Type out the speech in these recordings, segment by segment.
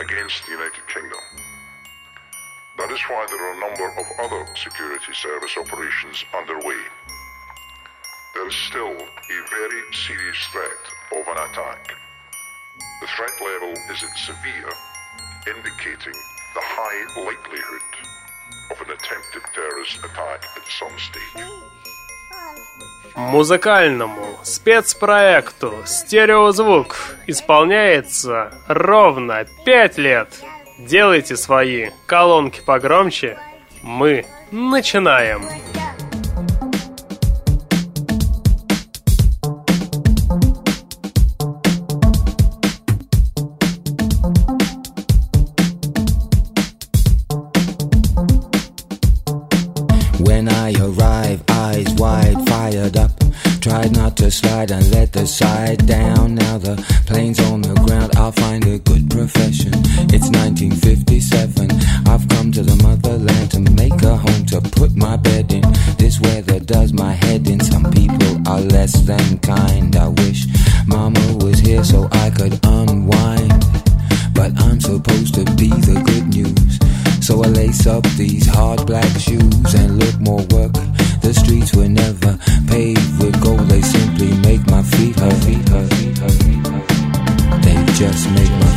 against the United Kingdom. That is why there are a number of other security service operations underway. There is still a very serious threat of an attack. The threat level is at severe, indicating the high likelihood of an attempted terrorist attack at some stage. Музыкальному спецпроекту «Стереозвук» исполняется ровно пять лет. Делайте свои колонки погромче. Мы начинаем. When Slide and let the side down. Now the plane's on the ground, I'll find a good profession. It's 1957. I've come to the motherland to make a home to put my bed in. This weather does my head in. Some people are less than kind. I wish mama was here so I could unwind. But I'm supposed to be the good news. So I lace up these hard black shoes and look more work. The streets were never paved with gold. They simply make my feet hurt. They just make my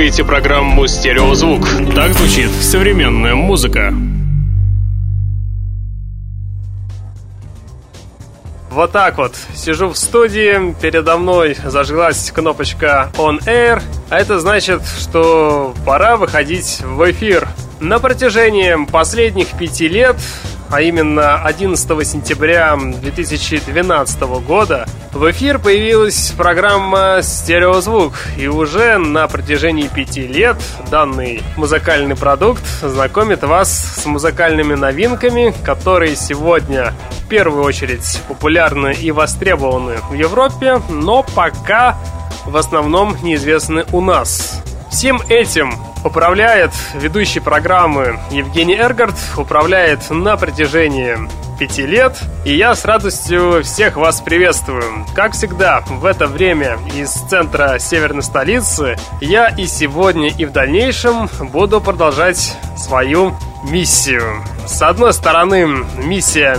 слушаете программу «Стереозвук». Так звучит современная музыка. Вот так вот. Сижу в студии, передо мной зажглась кнопочка On Air, а это значит, что пора выходить в эфир. На протяжении последних пяти лет а именно 11 сентября 2012 года, в эфир появилась программа «Стереозвук», и уже на протяжении пяти лет данный музыкальный продукт знакомит вас с музыкальными новинками, которые сегодня в первую очередь популярны и востребованы в Европе, но пока в основном неизвестны у нас. Всем этим управляет ведущий программы Евгений Эргард, управляет на протяжении пяти лет, и я с радостью всех вас приветствую. Как всегда, в это время из центра северной столицы я и сегодня, и в дальнейшем буду продолжать свою миссию. С одной стороны, миссия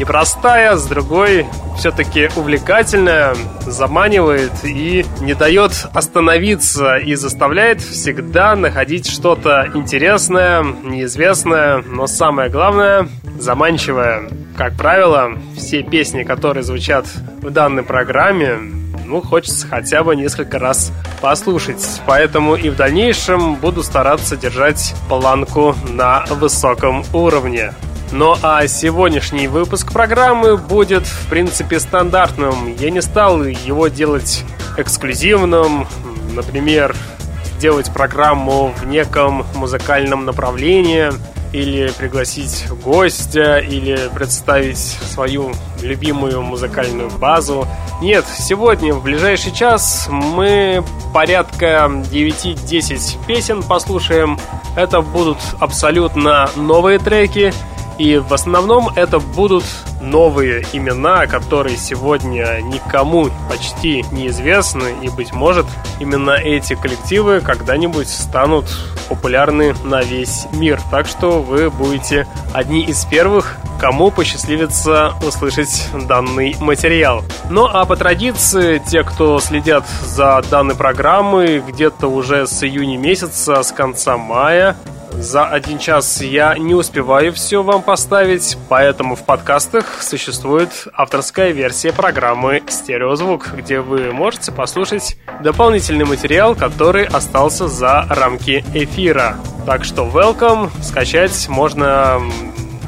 непростая, с другой все-таки увлекательная, заманивает и не дает остановиться и заставляет всегда находить что-то интересное, неизвестное, но самое главное заманчивое. Как правило, все песни, которые звучат в данной программе, ну, хочется хотя бы несколько раз послушать. Поэтому и в дальнейшем буду стараться держать планку на высоком уровне. Ну а сегодняшний выпуск программы будет, в принципе, стандартным. Я не стал его делать эксклюзивным, например, сделать программу в неком музыкальном направлении, или пригласить гостя, или представить свою любимую музыкальную базу. Нет, сегодня, в ближайший час, мы порядка 9-10 песен послушаем. Это будут абсолютно новые треки, и в основном это будут новые имена, которые сегодня никому почти неизвестны. И, быть может, именно эти коллективы когда-нибудь станут популярны на весь мир. Так что вы будете одни из первых, кому посчастливится услышать данный материал. Ну а по традиции, те, кто следят за данной программой, где-то уже с июня месяца, с конца мая, за один час я не успеваю все вам поставить, поэтому в подкастах существует авторская версия программы «Стереозвук», где вы можете послушать дополнительный материал, который остался за рамки эфира. Так что welcome, скачать можно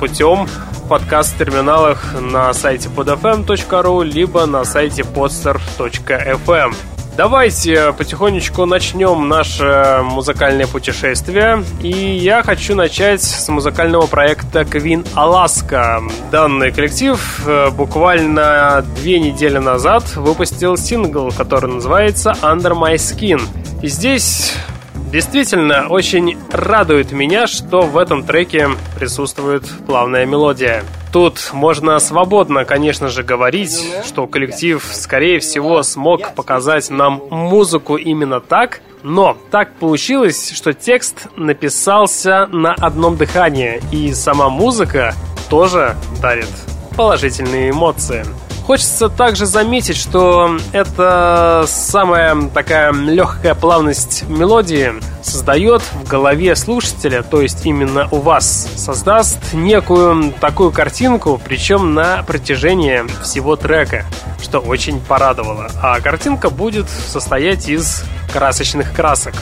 путем подкаст-терминалах на сайте podfm.ru либо на сайте podster.fm. Давайте потихонечку начнем наше музыкальное путешествие. И я хочу начать с музыкального проекта Queen Alaska. Данный коллектив э, буквально две недели назад выпустил сингл, который называется Under My Skin. И здесь Действительно, очень радует меня, что в этом треке присутствует плавная мелодия. Тут можно свободно, конечно же, говорить, что коллектив, скорее всего, смог показать нам музыку именно так, но так получилось, что текст написался на одном дыхании, и сама музыка тоже дарит положительные эмоции. Хочется также заметить, что это самая такая легкая плавность мелодии создает в голове слушателя, то есть именно у вас, создаст некую такую картинку, причем на протяжении всего трека, что очень порадовало. А картинка будет состоять из красочных красок.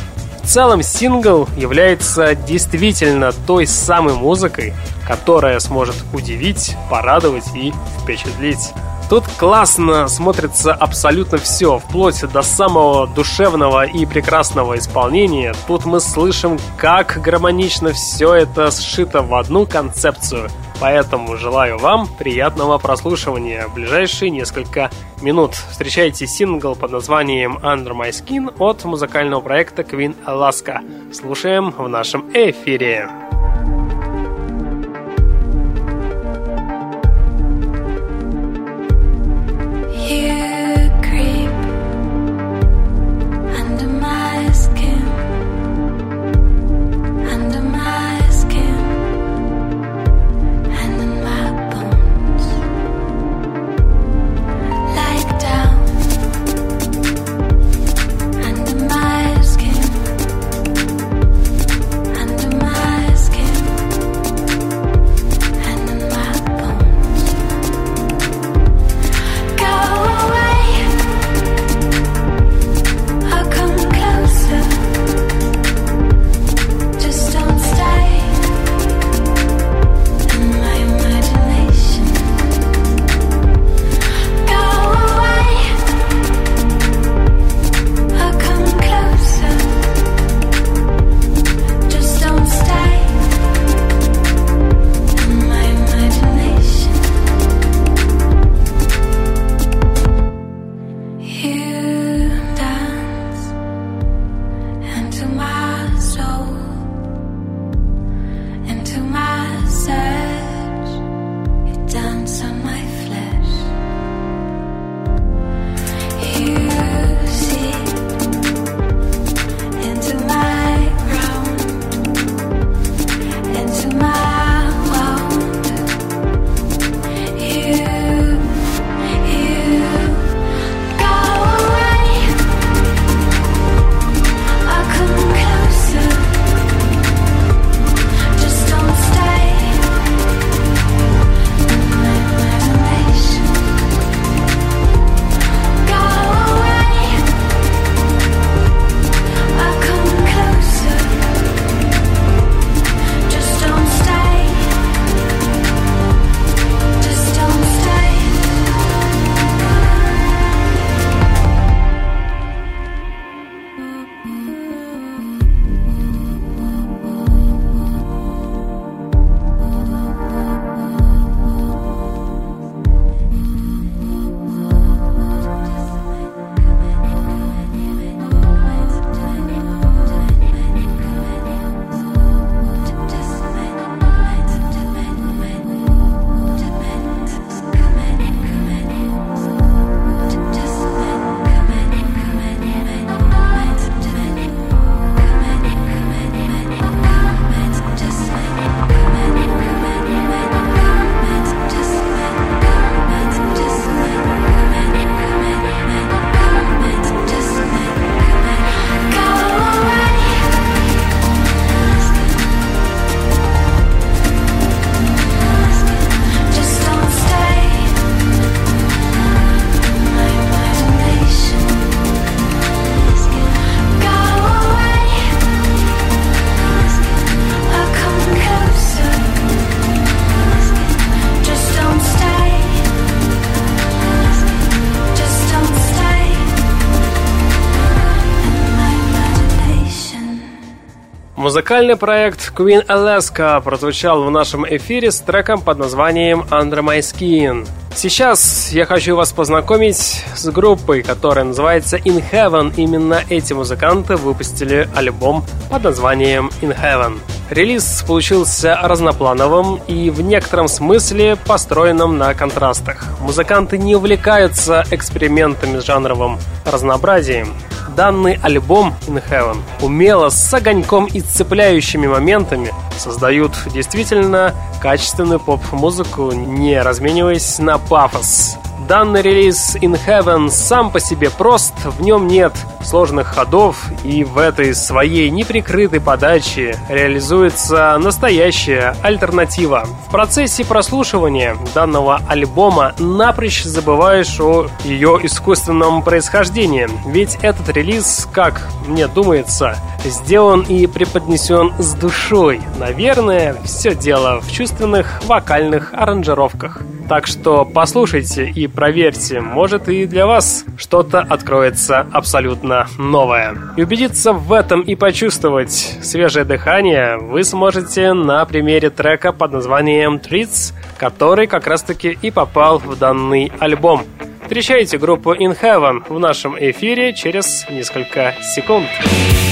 В целом сингл является действительно той самой музыкой, которая сможет удивить, порадовать и впечатлить. Тут классно смотрится абсолютно все, вплоть до самого душевного и прекрасного исполнения. Тут мы слышим, как гармонично все это сшито в одну концепцию. Поэтому желаю вам приятного прослушивания в ближайшие несколько минут. Встречайте сингл под названием Under My Skin от музыкального проекта Queen Alaska. Слушаем в нашем эфире. Музыкальный проект Queen Alaska прозвучал в нашем эфире с треком под названием Under My Skin. Сейчас я хочу вас познакомить с группой, которая называется In Heaven. Именно эти музыканты выпустили альбом под названием In Heaven. Релиз получился разноплановым и в некотором смысле построенным на контрастах. Музыканты не увлекаются экспериментами с жанровым разнообразием. Данный альбом In Heaven умело с огоньком и цепляющими моментами создают действительно качественную поп-музыку, не размениваясь на пафос. Данный релиз In Heaven сам по себе прост, в нем нет сложных ходов, и в этой своей неприкрытой подаче реализуется настоящая альтернатива. В процессе прослушивания данного альбома напрочь забываешь о ее искусственном происхождении, ведь этот релиз, как мне думается, сделан и преподнесен с душой. Наверное, все дело в чувственных вокальных аранжировках. Так что послушайте и проверьте, может и для вас что-то откроется абсолютно новое. И убедиться в этом и почувствовать свежее дыхание вы сможете на примере трека под названием Treats, который как раз таки и попал в данный альбом. Встречайте группу In Heaven в нашем эфире через несколько секунд. I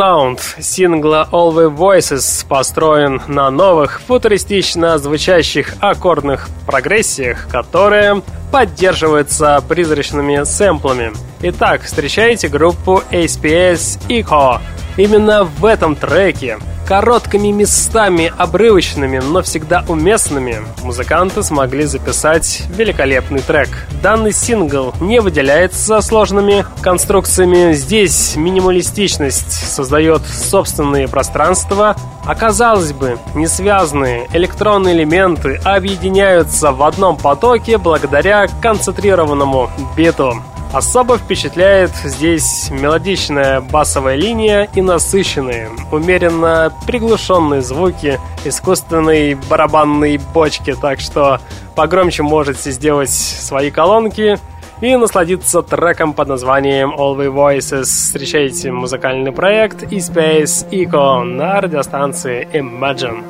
Саунд сингла All the Voices построен на новых, футуристично звучащих аккордных прогрессиях, которые поддерживаются призрачными сэмплами. Итак, встречайте группу ASPS Eco. Именно в этом треке Короткими местами, обрывочными, но всегда уместными, музыканты смогли записать великолепный трек. Данный сингл не выделяется сложными конструкциями. Здесь минималистичность создает собственные пространства, а казалось бы, не связанные электронные элементы объединяются в одном потоке благодаря концентрированному биту. Особо впечатляет здесь мелодичная басовая линия и насыщенные, умеренно приглушенные звуки искусственной барабанной бочки, так что погромче можете сделать свои колонки и насладиться треком под названием All the Voices. Встречайте музыкальный проект E-Space Eco на радиостанции Imagine.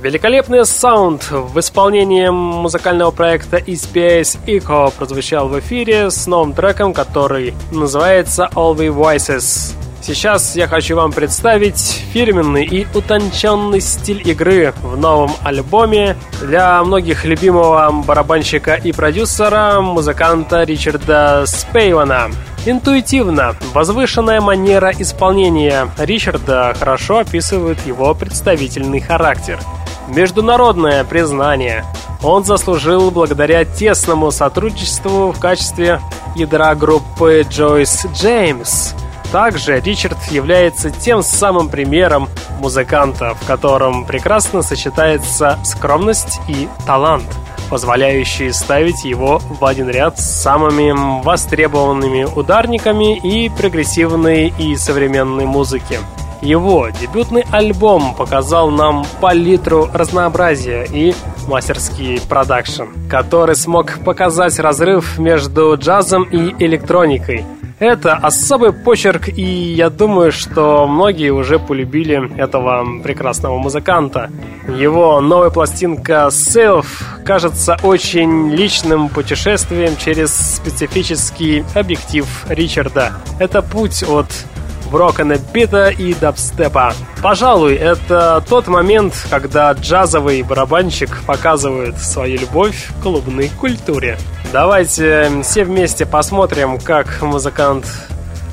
Великолепный саунд в исполнении музыкального проекта ESPS Eco прозвучал в эфире с новым треком, который называется All We Voices. Сейчас я хочу вам представить фирменный и утонченный стиль игры в новом альбоме для многих любимого барабанщика и продюсера, музыканта Ричарда Спейвана. Интуитивно, возвышенная манера исполнения Ричарда хорошо описывает его представительный характер. Международное признание он заслужил благодаря тесному сотрудничеству в качестве ядра группы Джойс Джеймс – также Ричард является тем самым примером музыканта, в котором прекрасно сочетается скромность и талант, позволяющие ставить его в один ряд с самыми востребованными ударниками и прогрессивной и современной музыки. Его дебютный альбом показал нам палитру разнообразия и мастерский продакшн, который смог показать разрыв между джазом и электроникой – это особый почерк, и я думаю, что многие уже полюбили этого прекрасного музыканта. Его новая пластинка Self кажется очень личным путешествием через специфический объектив Ричарда. Это путь от брокена бита и дабстепа. Пожалуй, это тот момент, когда джазовый барабанщик показывает свою любовь к клубной культуре. Давайте все вместе посмотрим, как музыкант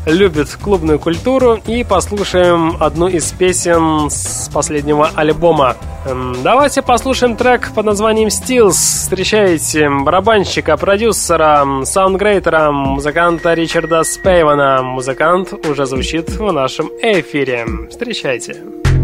любит клубную культуру и послушаем одну из песен с последнего альбома. Эм, давайте послушаем трек под названием Steels. Встречайте барабанщика, продюсера, саундгрейтера, музыканта Ричарда Спейвана. Музыкант уже звучит в нашем эфире. Встречайте. I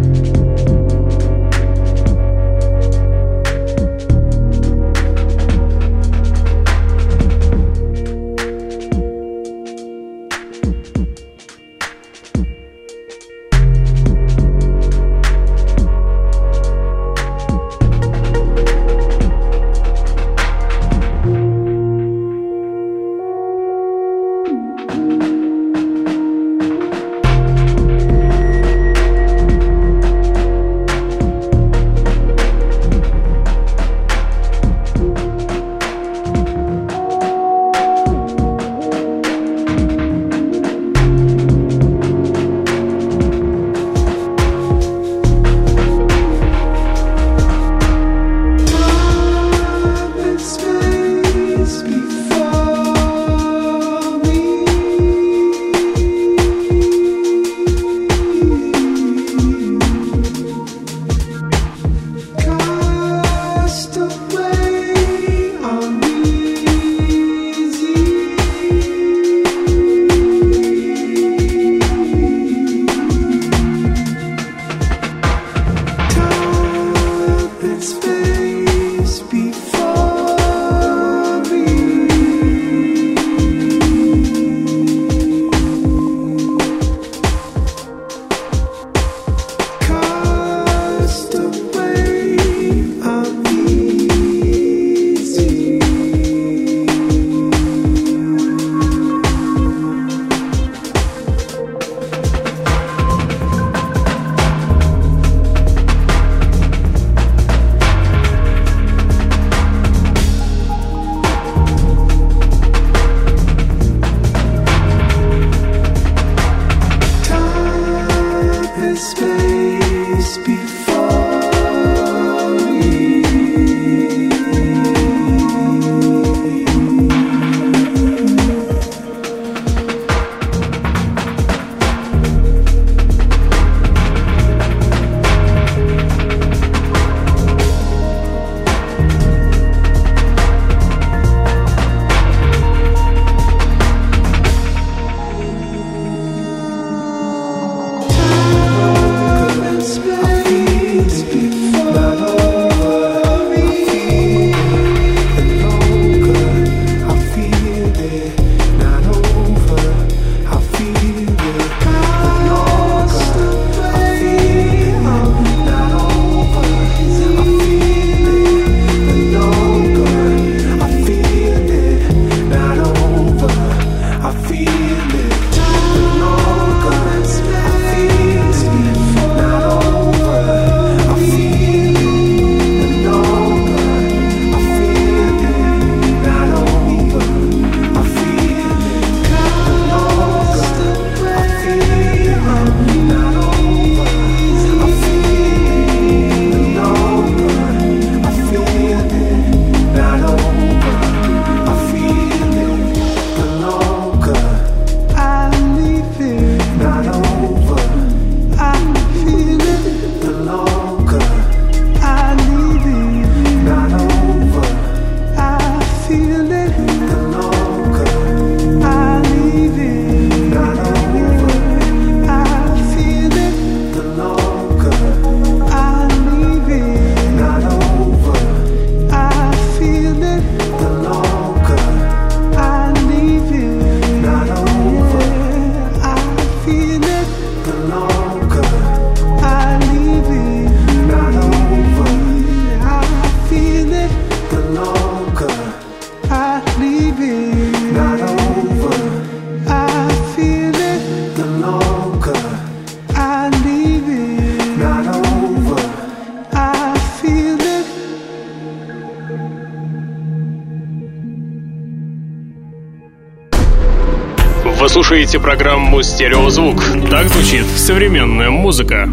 слушаете программу «Стереозвук». Так звучит современная музыка.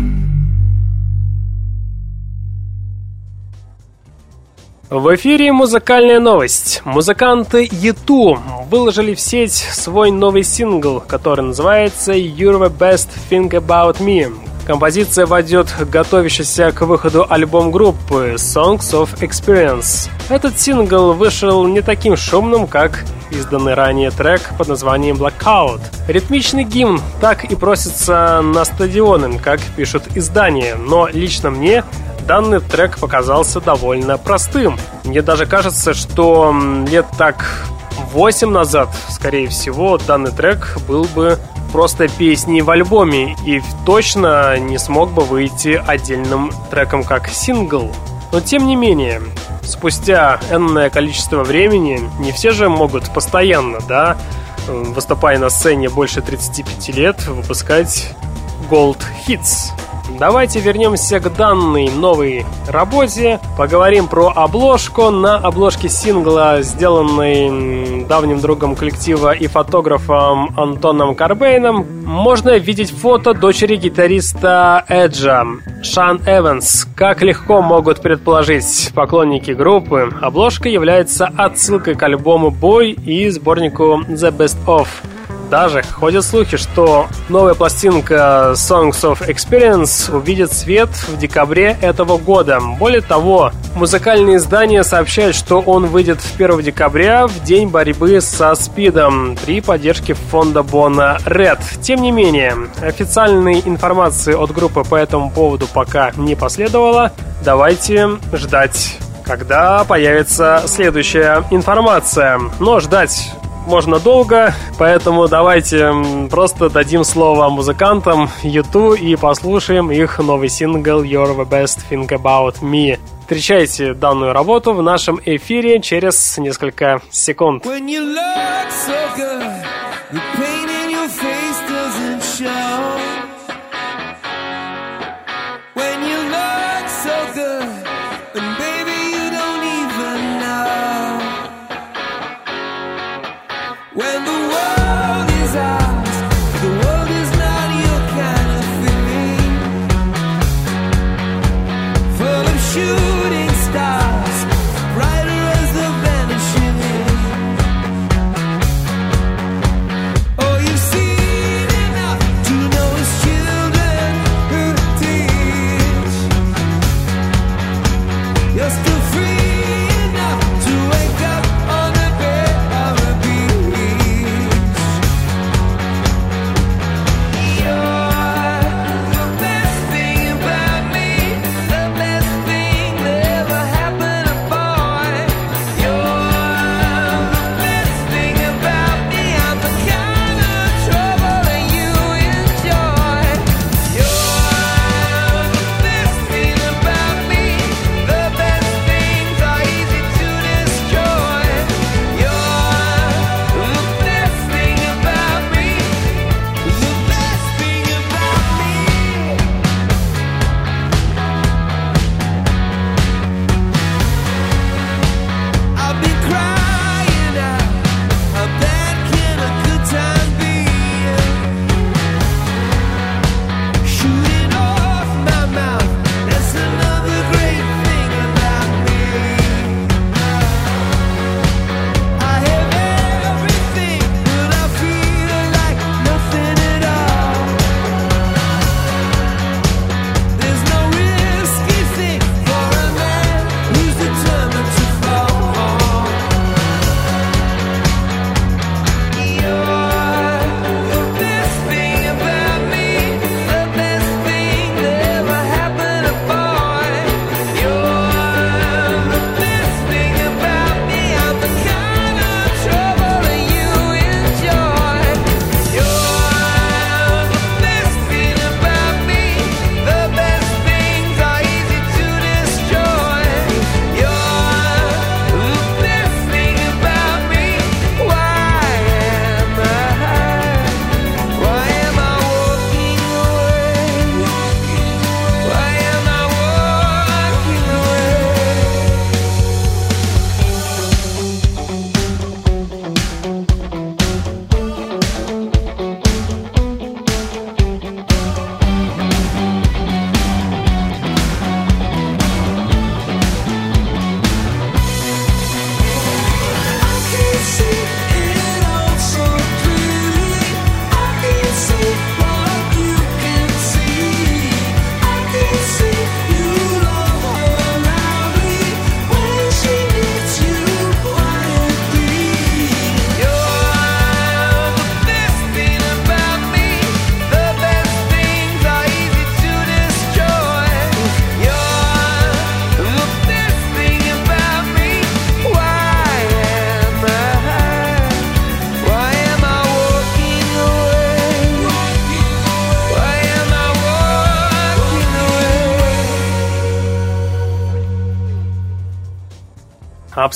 В эфире музыкальная новость. Музыканты Юту выложили в сеть свой новый сингл, который называется «You're the best thing about me». Композиция войдет готовящийся к выходу альбом группы Songs of Experience. Этот сингл вышел не таким шумным, как изданный ранее трек под названием Blackout. Ритмичный гимн так и просится на стадионы, как пишут издания, но лично мне данный трек показался довольно простым. Мне даже кажется, что лет так 8 назад, скорее всего, данный трек был бы просто песней в альбоме и точно не смог бы выйти отдельным треком как сингл. Но тем не менее, спустя энное количество времени, не все же могут постоянно, да, выступая на сцене больше 35 лет, выпускать Gold Hits. Давайте вернемся к данной новой работе. Поговорим про обложку. На обложке сингла, сделанной давним другом коллектива и фотографом Антоном Карбейном, можно видеть фото дочери гитариста Эджа, Шан Эванс. Как легко могут предположить поклонники группы, обложка является отсылкой к альбому «Бой» и сборнику «The Best Of». Даже ходят слухи, что новая пластинка Songs of Experience увидит свет в декабре этого года. Более того, музыкальные издания сообщают, что он выйдет 1 декабря в день борьбы со СПИДом при поддержке фонда Бона Red. Тем не менее, официальной информации от группы по этому поводу пока не последовало. Давайте ждать когда появится следующая информация. Но ждать можно долго, поэтому давайте просто дадим слово музыкантам Юту и послушаем их новый сингл You're the best thing about me. Встречайте данную работу в нашем эфире через несколько секунд. When you look so good, the pain in your face.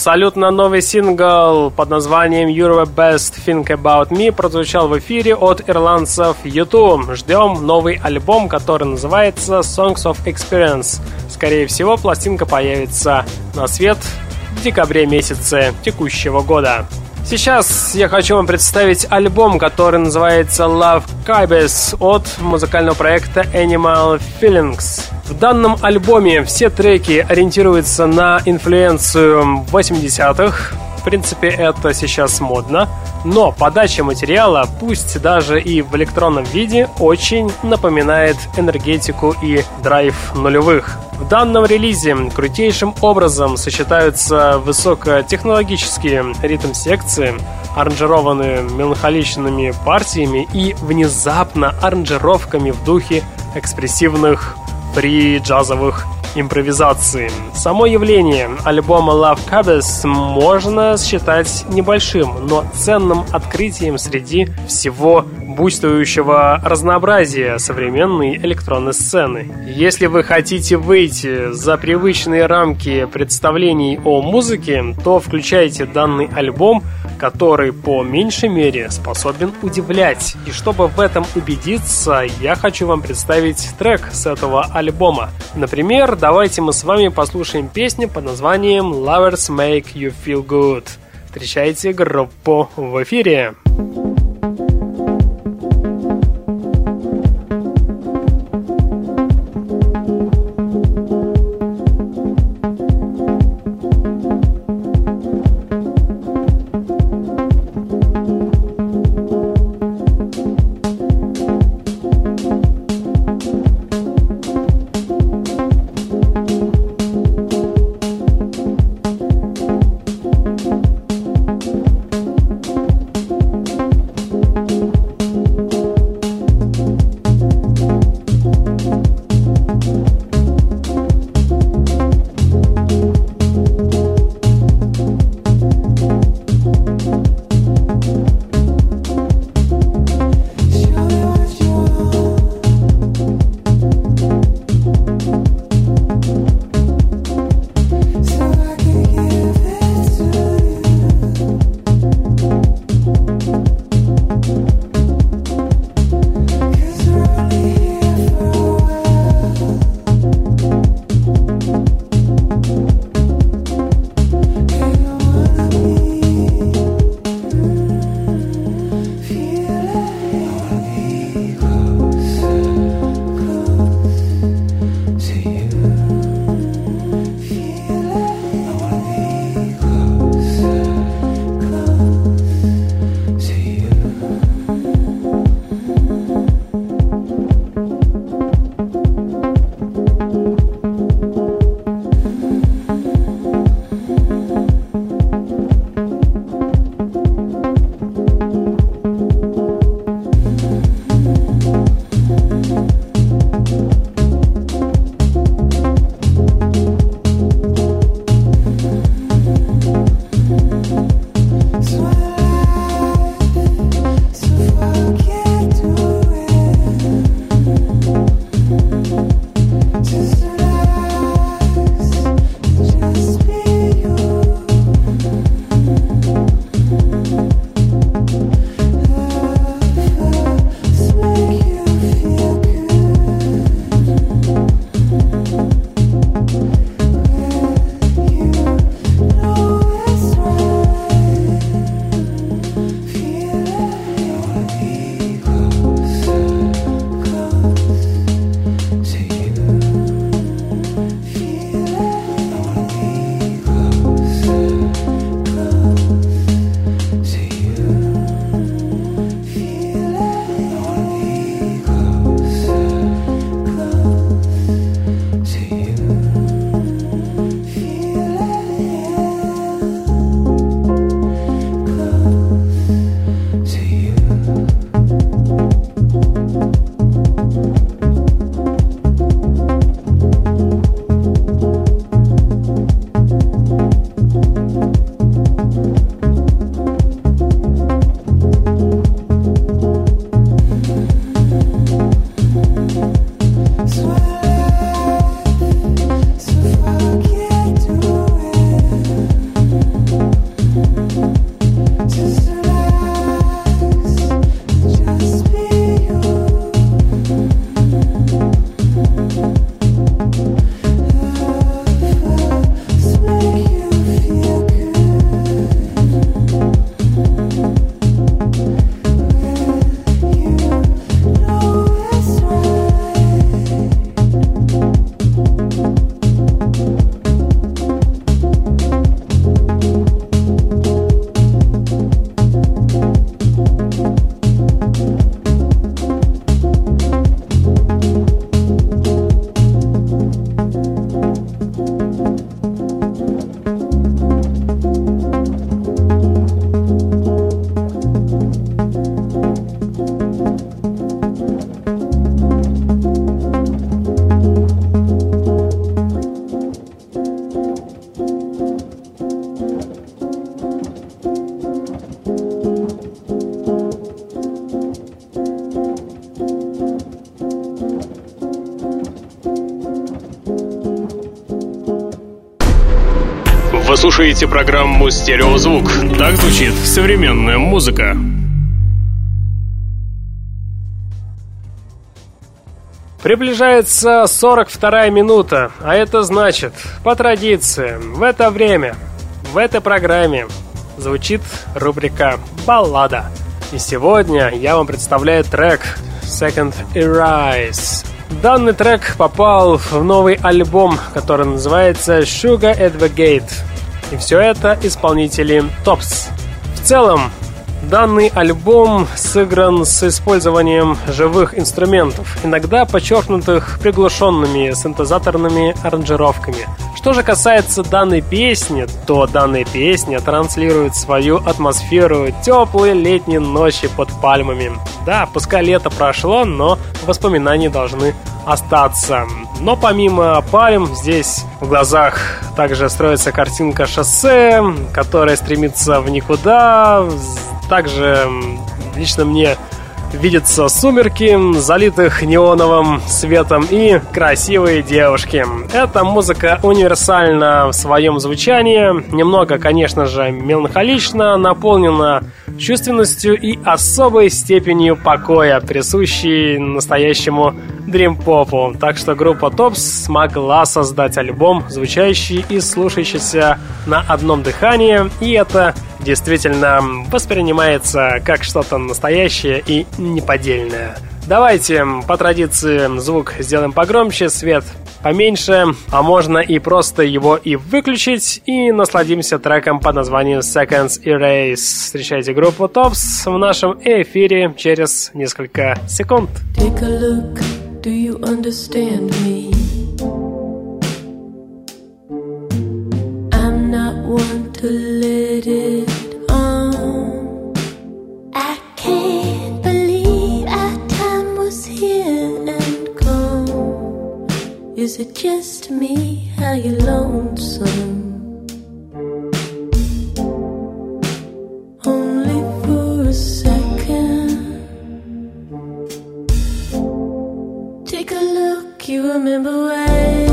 Абсолютно новый сингл под названием You're the Best Think About Me прозвучал в эфире от ирландцев YouTube. Ждем новый альбом, который называется Songs of Experience. Скорее всего, пластинка появится на свет в декабре месяце текущего года. Сейчас я хочу вам представить альбом, который называется Love Kibes от музыкального проекта Animal Feelings. В данном альбоме все треки ориентируются на инфлюенцию 80-х. В принципе, это сейчас модно. Но подача материала, пусть даже и в электронном виде, очень напоминает энергетику и драйв нулевых. В данном релизе крутейшим образом сочетаются высокотехнологические ритм-секции, аранжированные меланхоличными партиями и внезапно аранжировками в духе экспрессивных фри-джазовых импровизации. Само явление альбома Love Cabbages можно считать небольшим, но ценным открытием среди всего буйствующего разнообразия современной электронной сцены. Если вы хотите выйти за привычные рамки представлений о музыке, то включайте данный альбом, который по меньшей мере способен удивлять. И чтобы в этом убедиться, я хочу вам представить трек с этого альбома. Например, давайте мы с вами послушаем песню под названием Lovers Make You Feel Good. Встречайте группу в эфире. Вы слушаете программу «Стереозвук». Так звучит современная музыка. Приближается 42 минута, а это значит, по традиции, в это время, в этой программе звучит рубрика «Баллада». И сегодня я вам представляю трек Second Arise. Данный трек попал в новый альбом, который называется Sugar Advocate. И все это исполнители Tops. В целом, Данный альбом сыгран с использованием живых инструментов, иногда подчеркнутых приглушенными синтезаторными аранжировками. Что же касается данной песни, то данная песня транслирует свою атмосферу теплой летней ночи под пальмами. Да, пускай лето прошло, но воспоминания должны остаться. Но помимо пальм, здесь в глазах также строится картинка шоссе, которая стремится в никуда, также лично мне видятся сумерки, залитых неоновым светом и красивые девушки. Эта музыка универсальна в своем звучании, немного, конечно же, меланхолично, наполнена чувственностью и особой степенью покоя, присущей настоящему дрим-попу. Так что группа Топс смогла создать альбом, звучащий и слушающийся на одном дыхании, и это действительно воспринимается как что-то настоящее и неподдельное. Давайте по традиции звук сделаем погромче, свет поменьше, а можно и просто его и выключить, и насладимся треком под названием Seconds Erase. Встречайте группу Tops в нашем эфире через несколько секунд. Take a look, do you understand me? I'm not one to let it Is it just me? How you lonesome? Only for a second. Take a look, you remember why?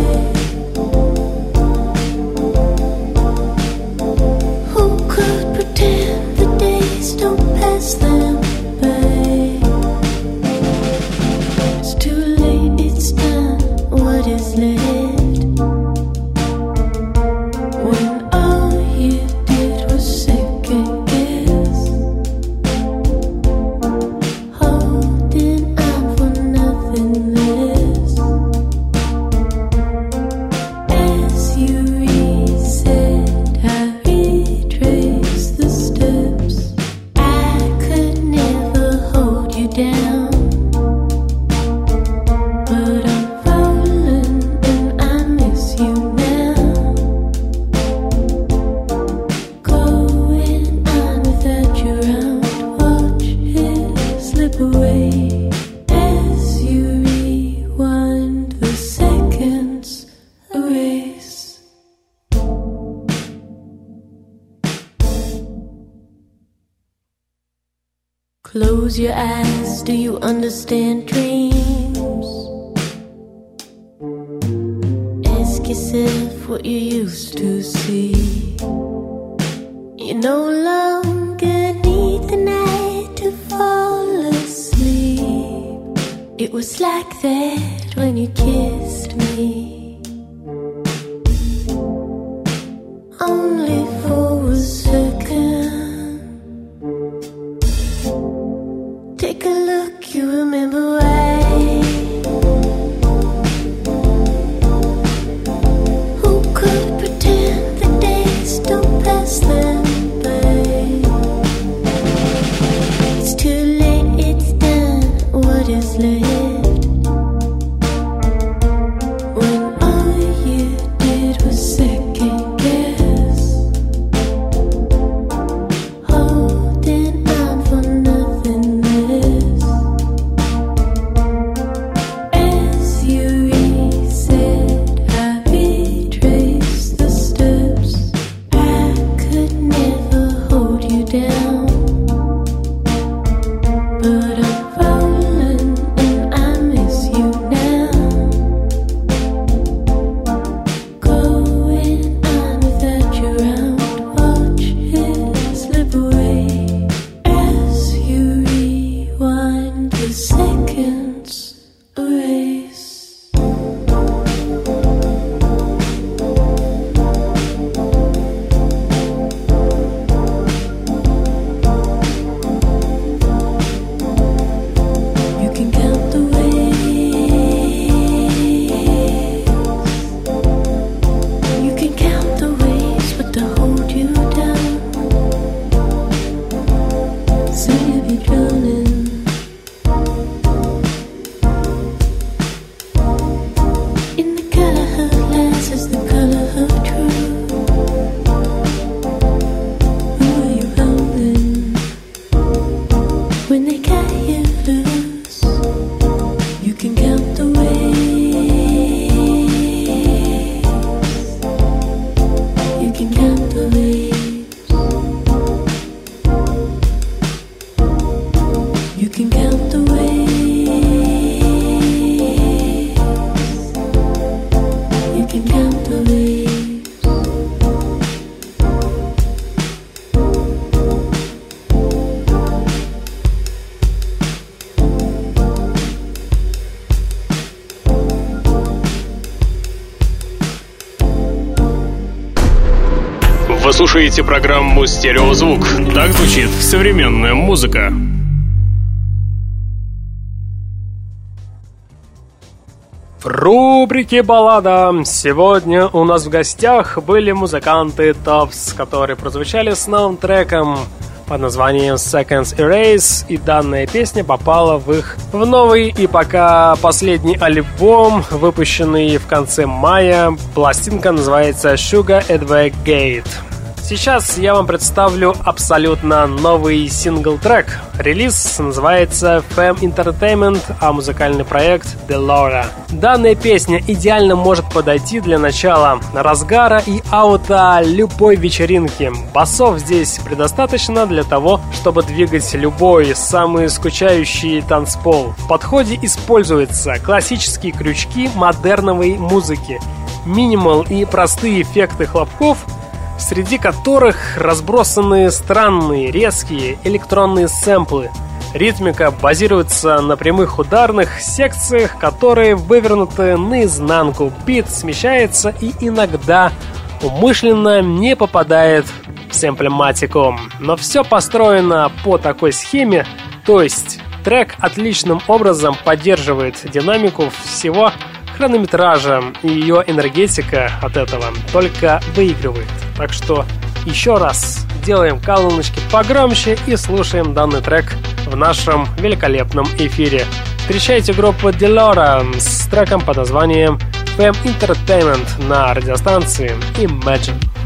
Who could pretend the days don't pass them do you understand dreams? Ask yourself what you used to see. You no longer need the night to fall asleep. It was like that слушаете программу «Стереозвук». Так звучит современная музыка. В рубрике «Баллада» сегодня у нас в гостях были музыканты Tops, которые прозвучали с новым треком под названием Seconds Erase, и данная песня попала в их в новый и пока последний альбом, выпущенный в конце мая. Пластинка называется Sugar Advocate. Сейчас я вам представлю абсолютно новый сингл-трек. Релиз называется Fam Entertainment, а музыкальный проект Delora. Данная песня идеально может подойти для начала разгара и аута любой вечеринки. Басов здесь предостаточно для того, чтобы двигать любой самый скучающий танцпол. В подходе используются классические крючки модерновой музыки, минимал и простые эффекты хлопков – среди которых разбросаны странные, резкие электронные сэмплы. Ритмика базируется на прямых ударных секциях, которые вывернуты наизнанку. Бит смещается и иногда умышленно не попадает в сэмплематику. Но все построено по такой схеме, то есть трек отличным образом поддерживает динамику всего хронометража, и ее энергетика от этого только выигрывает. Так что еще раз делаем колоночки погромче и слушаем данный трек в нашем великолепном эфире. Встречайте группу Delora с треком под названием Fam Entertainment на радиостанции Imagine.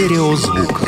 Стереозвука.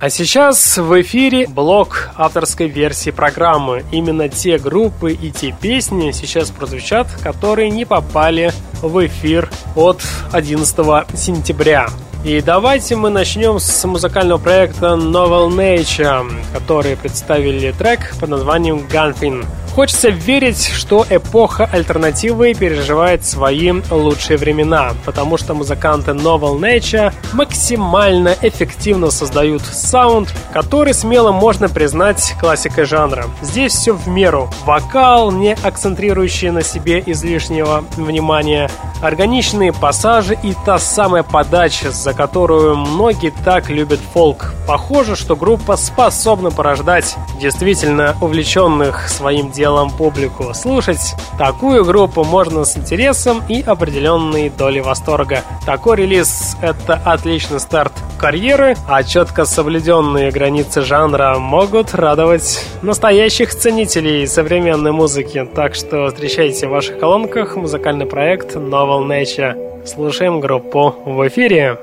А сейчас в эфире блок авторской версии программы. Именно те группы и те песни сейчас прозвучат, которые не попали в эфир от 11 сентября. И давайте мы начнем с музыкального проекта Novel Nature, которые представили трек под названием Gunfin. Хочется верить, что эпоха альтернативы переживает свои лучшие времена, потому что музыканты Novel Nature максимально эффективно создают саунд, который смело можно признать классикой жанра. Здесь все в меру. Вокал, не акцентрирующий на себе излишнего внимания, органичные пассажи и та самая подача, за которую многие так любят фолк. Похоже, что группа способна порождать действительно увлеченных своим делом публику. Слушать такую группу можно с интересом и определенной долей восторга. Такой релиз — это отличный старт карьеры, а четко соблюденные границы жанра могут радовать настоящих ценителей современной музыки. Так что встречайте в ваших колонках музыкальный проект Novel Nature. Слушаем группу в эфире.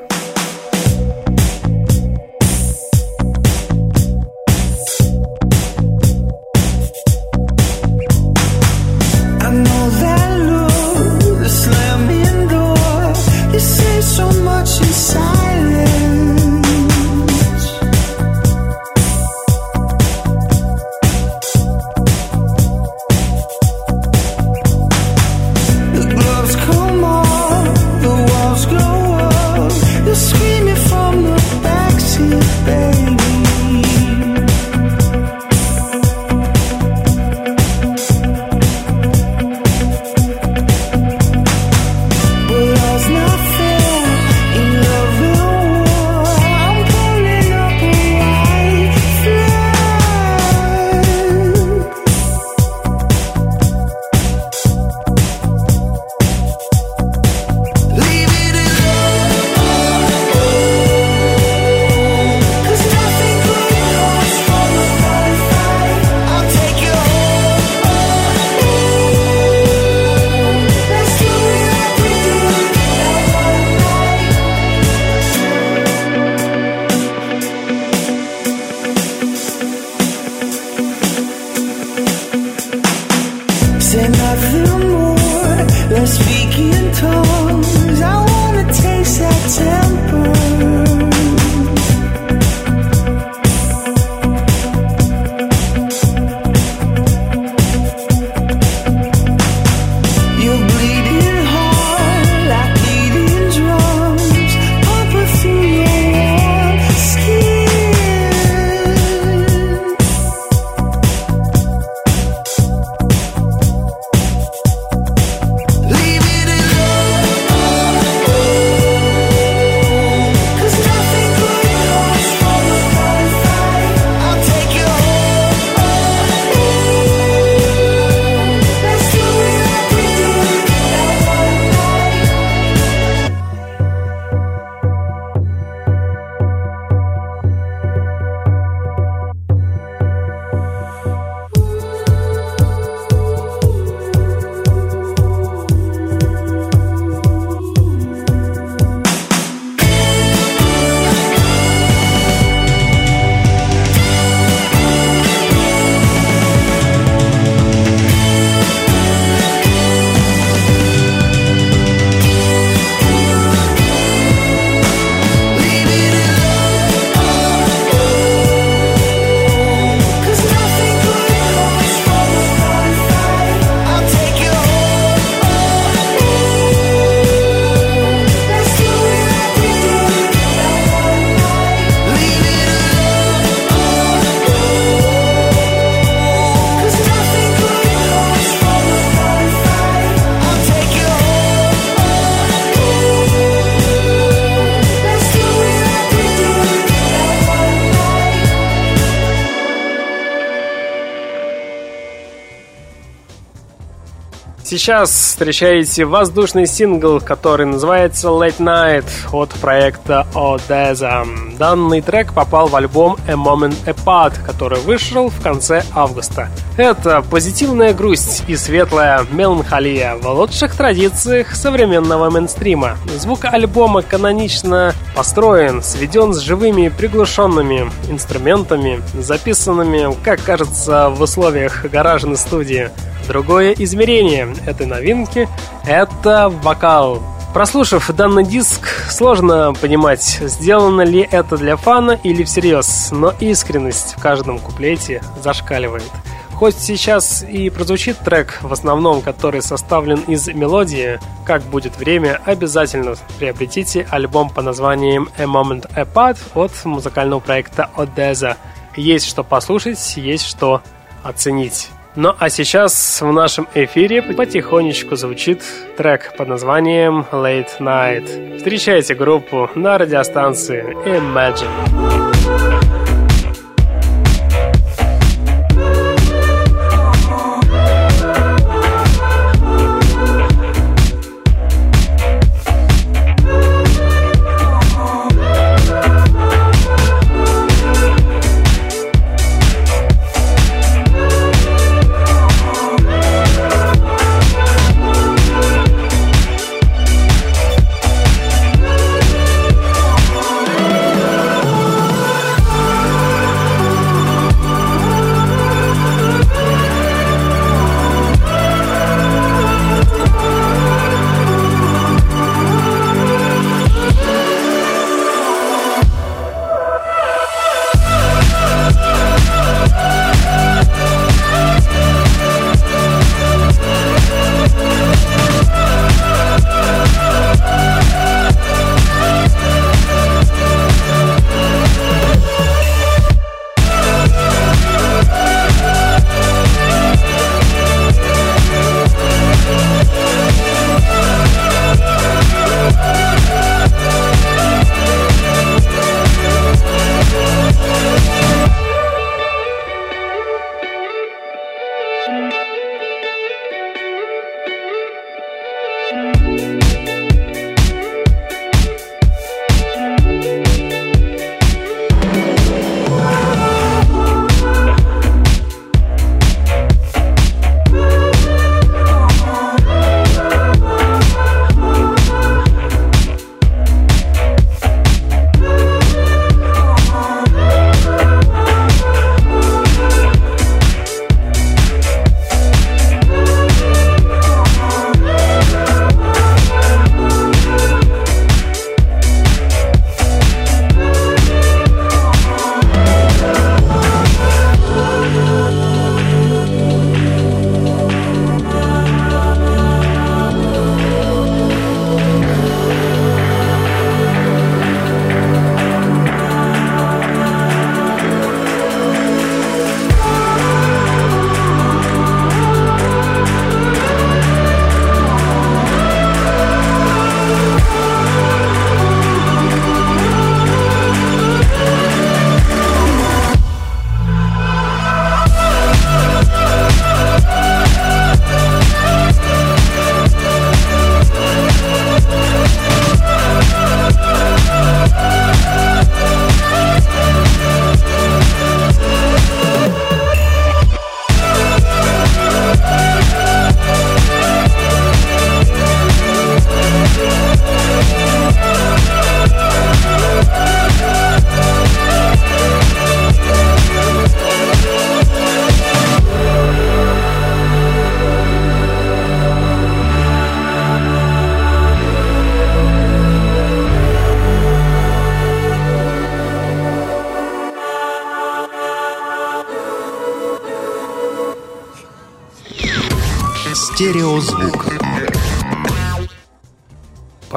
Сейчас встречаете воздушный сингл, который называется Late Night от проекта Odessa. Данный трек попал в альбом A Moment Apart, который вышел в конце августа. Это позитивная грусть и светлая меланхолия в лучших традициях современного мейнстрима. Звук альбома канонично построен, сведен с живыми приглушенными инструментами, записанными, как кажется, в условиях гаражной студии. Другое измерение этой новинки — это вокал. Прослушав данный диск, сложно понимать, сделано ли это для фана или всерьез, но искренность в каждом куплете зашкаливает. Хоть сейчас и прозвучит трек, в основном который составлен из мелодии, как будет время, обязательно приобретите альбом по названием A Moment Apart от музыкального проекта Odessa. Есть что послушать, есть что оценить. Ну а сейчас в нашем эфире потихонечку звучит трек под названием Late Night. Встречайте группу на радиостанции Imagine.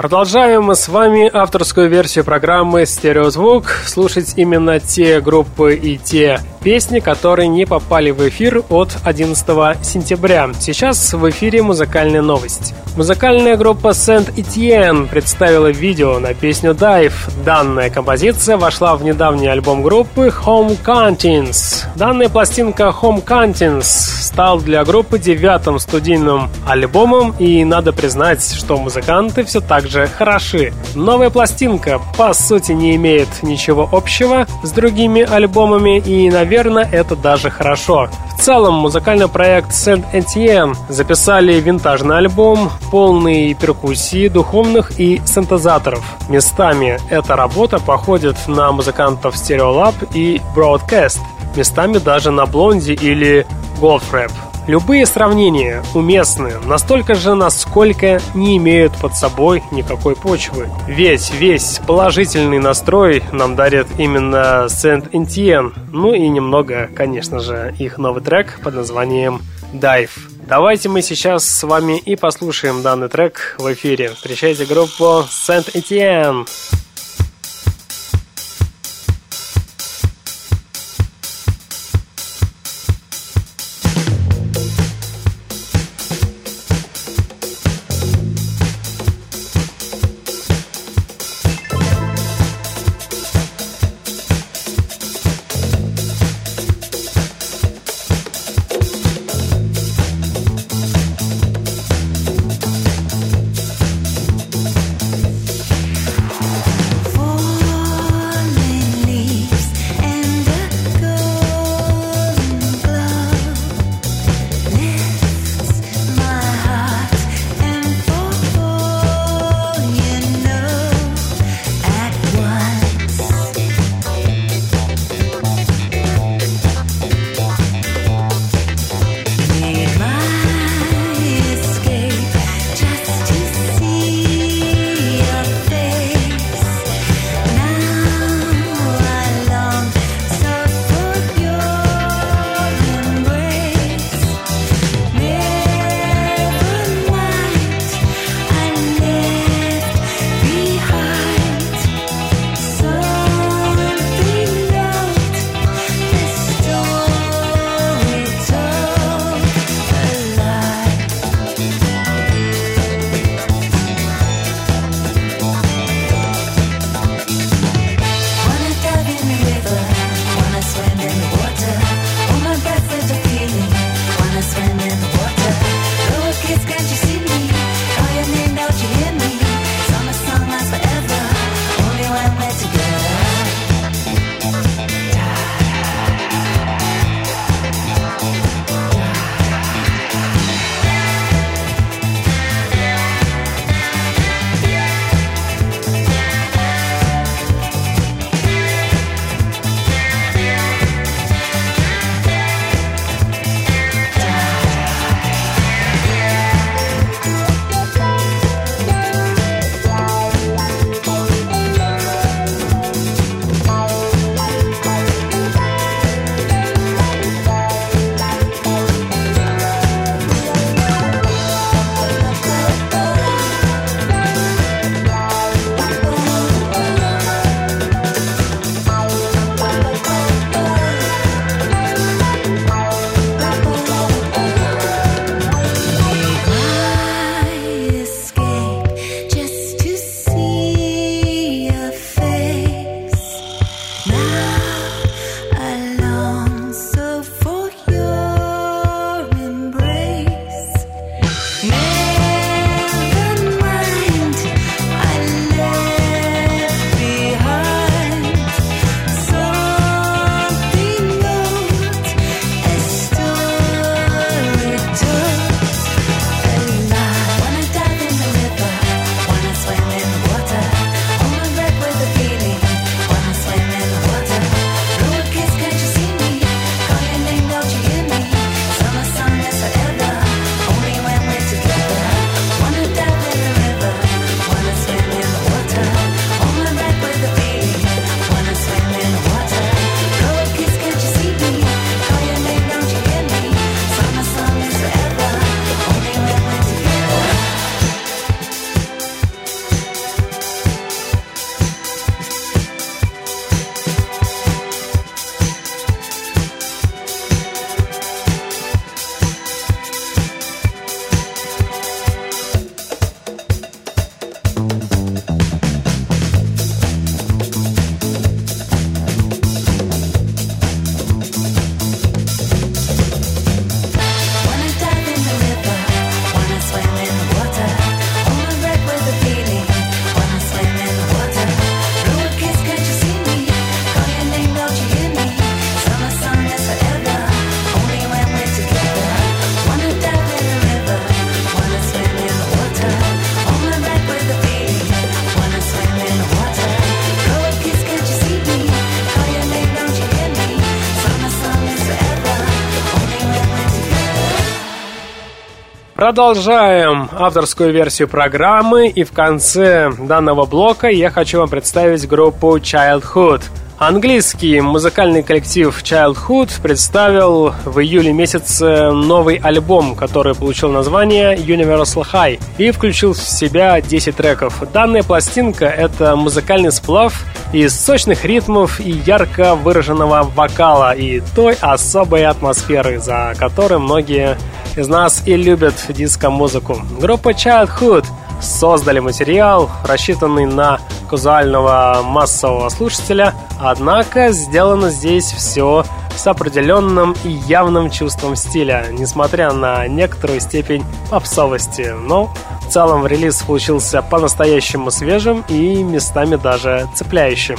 Продолжаем с вами авторскую версию программы «Стереозвук». Слушать именно те группы и те Песни, которые не попали в эфир от 11 сентября. Сейчас в эфире музыкальная новость. Музыкальная группа Saint Etienne представила видео на песню Dive. Данная композиция вошла в недавний альбом группы Home Contents. Данная пластинка Home Contents стал для группы девятым студийным альбомом, и надо признать, что музыканты все так же хороши. Новая пластинка, по сути, не имеет ничего общего с другими альбомами, и, наверное, это даже хорошо. В целом, музыкальный проект Saint Etienne записали винтажный альбом, полный перкуссии, духовных и синтезаторов. Местами эта работа походит на музыкантов Stereolab и Broadcast, местами даже на Блонди или Goldfrapp. Любые сравнения уместны, настолько же, насколько не имеют под собой никакой почвы. Ведь весь положительный настрой нам дарит именно Saint-Etienne, ну и немного, конечно же, их новый трек под названием Dive. Давайте мы сейчас с вами и послушаем данный трек в эфире. Встречайте группу Saint-Etienne. Thank Продолжаем авторскую версию программы, и в конце данного блока я хочу вам представить группу Childhood – Английский музыкальный коллектив Childhood представил в июле месяце новый альбом, который получил название Universal High и включил в себя 10 треков. Данная пластинка — это музыкальный сплав из сочных ритмов и ярко выраженного вокала и той особой атмосферы, за которой многие из нас и любят диско-музыку. Группа Childhood — создали материал, рассчитанный на казуального массового слушателя, однако сделано здесь все с определенным и явным чувством стиля, несмотря на некоторую степень попсовости. Но в целом релиз получился по-настоящему свежим и местами даже цепляющим.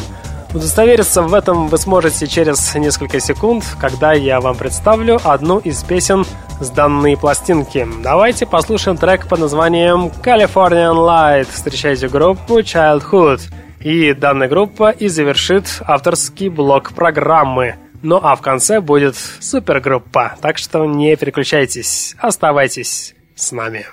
Удостовериться в этом вы сможете через несколько секунд, когда я вам представлю одну из песен с данной пластинки. Давайте послушаем трек под названием Californian Light. Встречайте группу Childhood. И данная группа и завершит авторский блок программы. Ну а в конце будет супергруппа, так что не переключайтесь, оставайтесь с нами.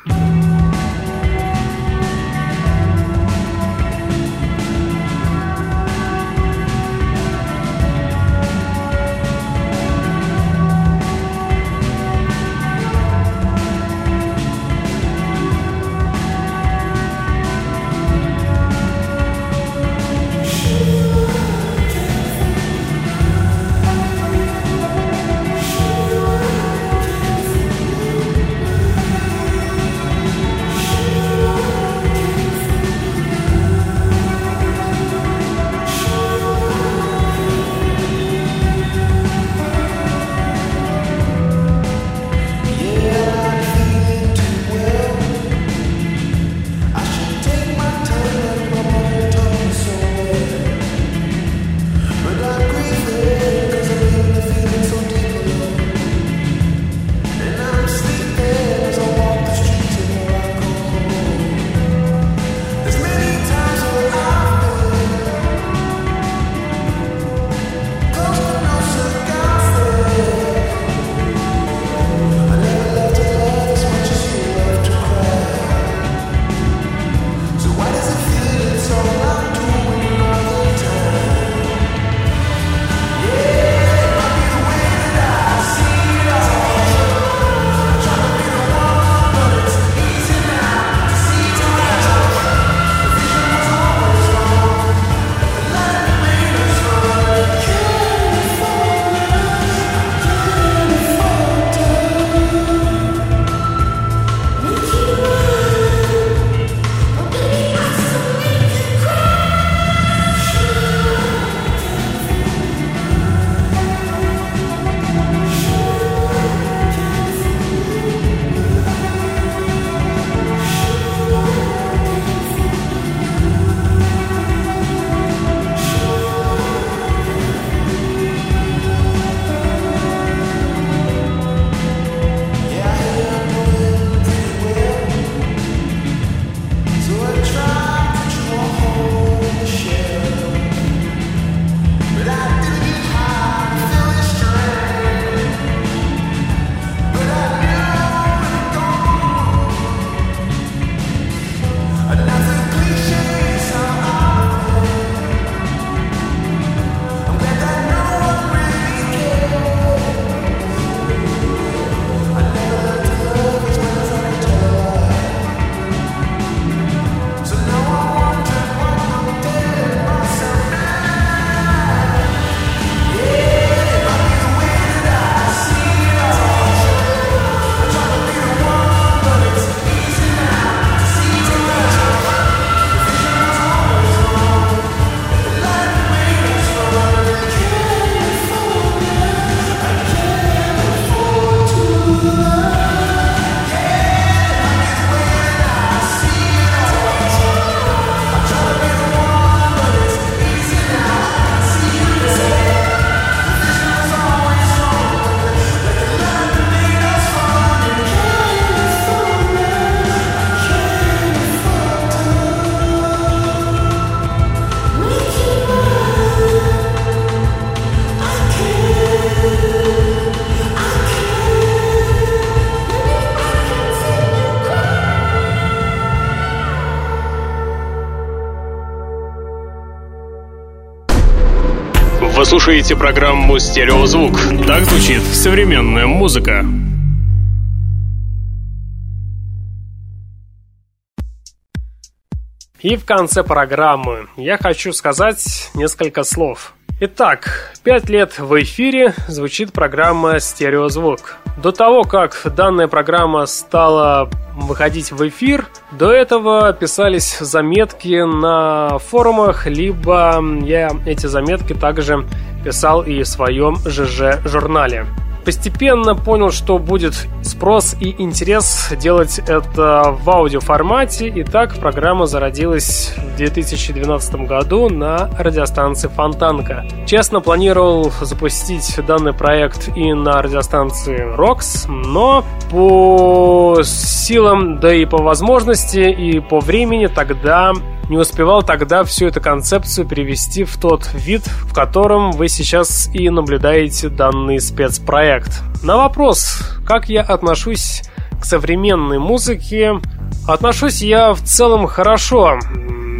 Слушаете программу «Стереозвук». Так звучит современная музыка. И в конце программы я хочу сказать несколько слов. Итак, пять лет в эфире звучит программа «Стереозвук». До того, как данная программа стала выходить в эфир, до этого писались заметки на форумах, либо я эти заметки также писал и в своем ЖЖ-журнале. Постепенно понял, что будет спрос и интерес делать это в аудиоформате, и так программа зародилась в 2012 году на радиостанции Фонтанка. Честно планировал запустить данный проект и на радиостанции Рокс, но по силам, да и по возможности, и по времени тогда не успевал тогда всю эту концепцию перевести в тот вид, в котором вы сейчас и наблюдаете данный спецпроект. На вопрос, как я отношусь к современной музыке, отношусь я в целом хорошо.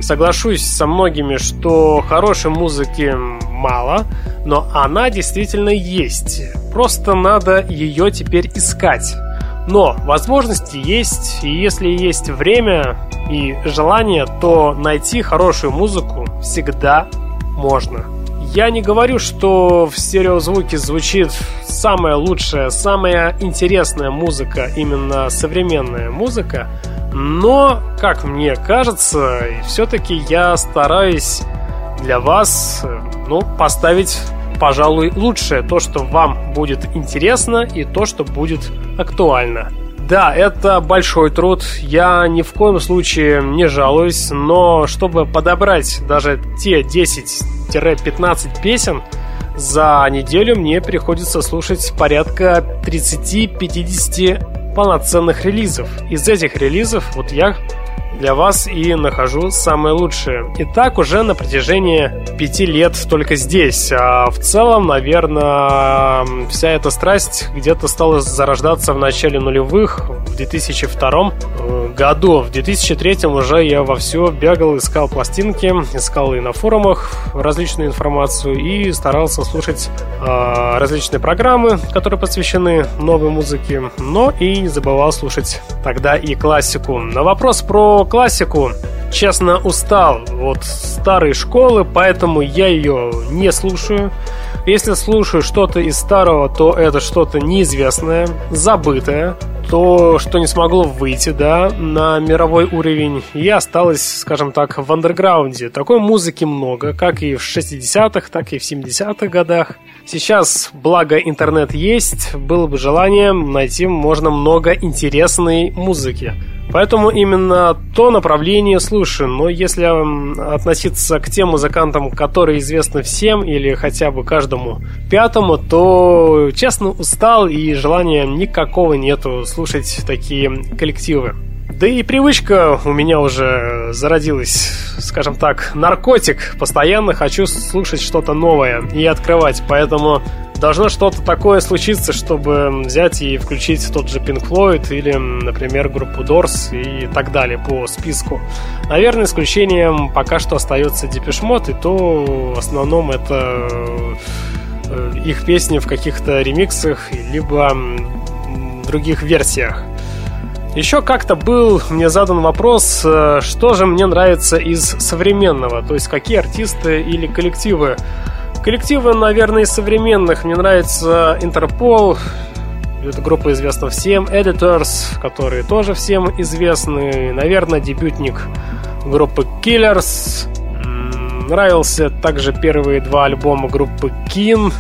Соглашусь со многими, что хорошей музыки мало, но она действительно есть. Просто надо ее теперь искать. Но возможности есть, и если есть время и желание, то найти хорошую музыку всегда можно. Я не говорю, что в стереозвуке звучит самая лучшая, самая интересная музыка, именно современная музыка, но, как мне кажется, все-таки я стараюсь для вас ну, поставить пожалуй, лучшее, то, что вам будет интересно и то, что будет актуально. Да, это большой труд, я ни в коем случае не жалуюсь, но чтобы подобрать даже те 10-15 песен, за неделю мне приходится слушать порядка 30-50 полноценных релизов. Из этих релизов вот я для вас и нахожу самое лучшее. И так уже на протяжении пяти лет только здесь. А в целом, наверное, вся эта страсть где-то стала зарождаться в начале нулевых, в 2002 э, году. В 2003 уже я вовсю бегал, искал пластинки, искал и на форумах различную информацию и старался слушать э, различные программы, которые посвящены новой музыке, но и не забывал слушать тогда и классику. На вопрос про классику, честно, устал от старой школы, поэтому я ее не слушаю. Если слушаю что-то из старого, то это что-то неизвестное, забытое, то, что не смогло выйти, да, на мировой уровень, и осталось, скажем так, в андерграунде. Такой музыки много, как и в 60-х, так и в 70-х годах. Сейчас, благо интернет есть, было бы желание, найти можно много интересной музыки. Поэтому именно то направление слушаю. Но если относиться к тем музыкантам, которые известны всем или хотя бы каждому пятому, то честно устал и желания никакого нету слушать такие коллективы. Да и привычка у меня уже зародилась, скажем так, наркотик. Постоянно хочу слушать что-то новое и открывать, поэтому должно что-то такое случиться, чтобы взять и включить тот же Pink Floyd или, например, группу Doors и так далее по списку. Наверное, исключением пока что остается Depeche Mode, и то в основном это э, их песни в каких-то ремиксах, либо других версиях. Еще как-то был мне задан вопрос, э, что же мне нравится из современного, то есть какие артисты или коллективы. Коллективы, наверное, из современных. Мне нравится Интерпол, эта группа известна всем, Editors, которые тоже всем известны, наверное, дебютник группы Killers. Нравился также первые два альбома группы Kin,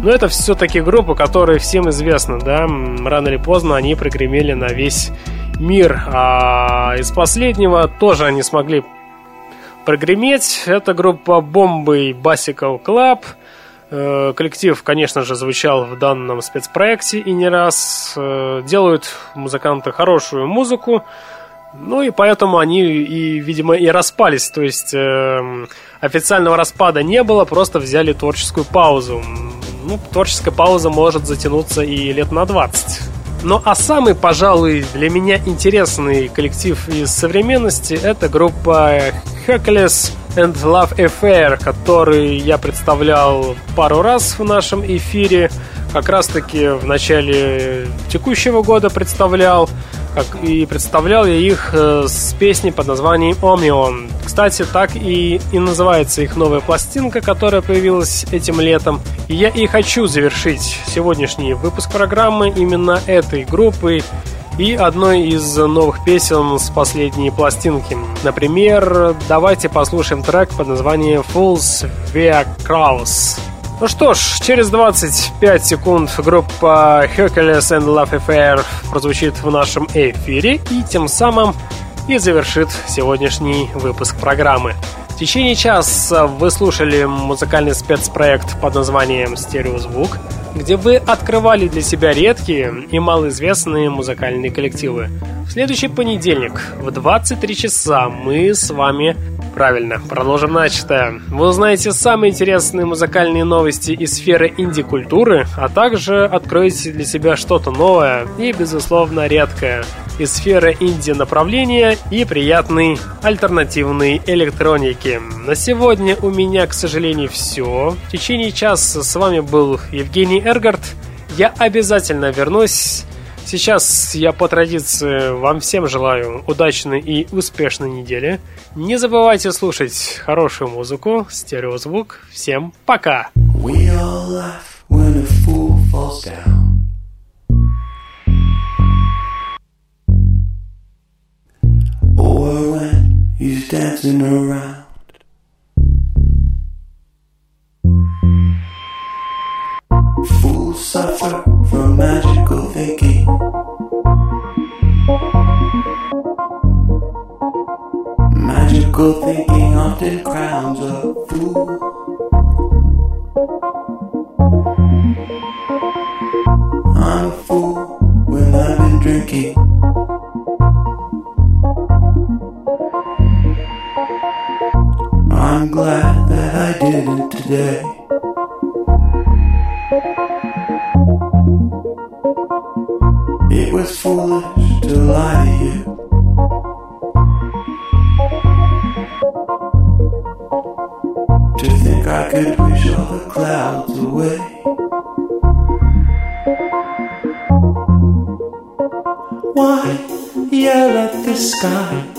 но это все-таки группа, которая всем известна, да, рано или поздно они прогремели на весь мир. А из последнего тоже они смогли прогреметь. Это группа Бомбы Bicycle Club. Э, коллектив, конечно же, звучал в данном спецпроекте и не раз. Э, делают музыканты хорошую музыку. Ну и поэтому они и, видимо, и распались. То есть э, официального распада не было, просто взяли творческую паузу ну, творческая пауза может затянуться и лет на 20. Ну а самый, пожалуй, для меня интересный коллектив из современности это группа Hercules and Love Affair, который я представлял пару раз в нашем эфире. Как раз таки в начале текущего года представлял. Как и представлял я их э, с песней под названием Omnion. Кстати, так и, и называется их новая пластинка, которая появилась этим летом. И я и хочу завершить сегодняшний выпуск программы именно этой группой и одной из новых песен с последней пластинки. Например, давайте послушаем трек под названием Fools Via Kraus. Ну что ж, через 25 секунд группа Hercules and Love Affair прозвучит в нашем эфире и тем самым и завершит сегодняшний выпуск программы. В течение часа вы слушали музыкальный спецпроект под названием «Стереозвук», где вы открывали для себя редкие и малоизвестные музыкальные коллективы. В следующий понедельник в 23 часа мы с вами Правильно, продолжим начатое. Вы узнаете самые интересные музыкальные новости из сферы инди-культуры, а также откроете для себя что-то новое и, безусловно, редкое из сферы инди-направления и приятной альтернативной электроники. На сегодня у меня, к сожалению, все. В течение часа с вами был Евгений Эргард. Я обязательно вернусь Сейчас я по традиции вам всем желаю удачной и успешной недели. Не забывайте слушать хорошую музыку, стереозвук. Всем пока! Suffer Magical thinking often crowns a fool. I'm a fool when I've been drinking. I'm glad that I didn't today. It was foolish to lie to you. Sky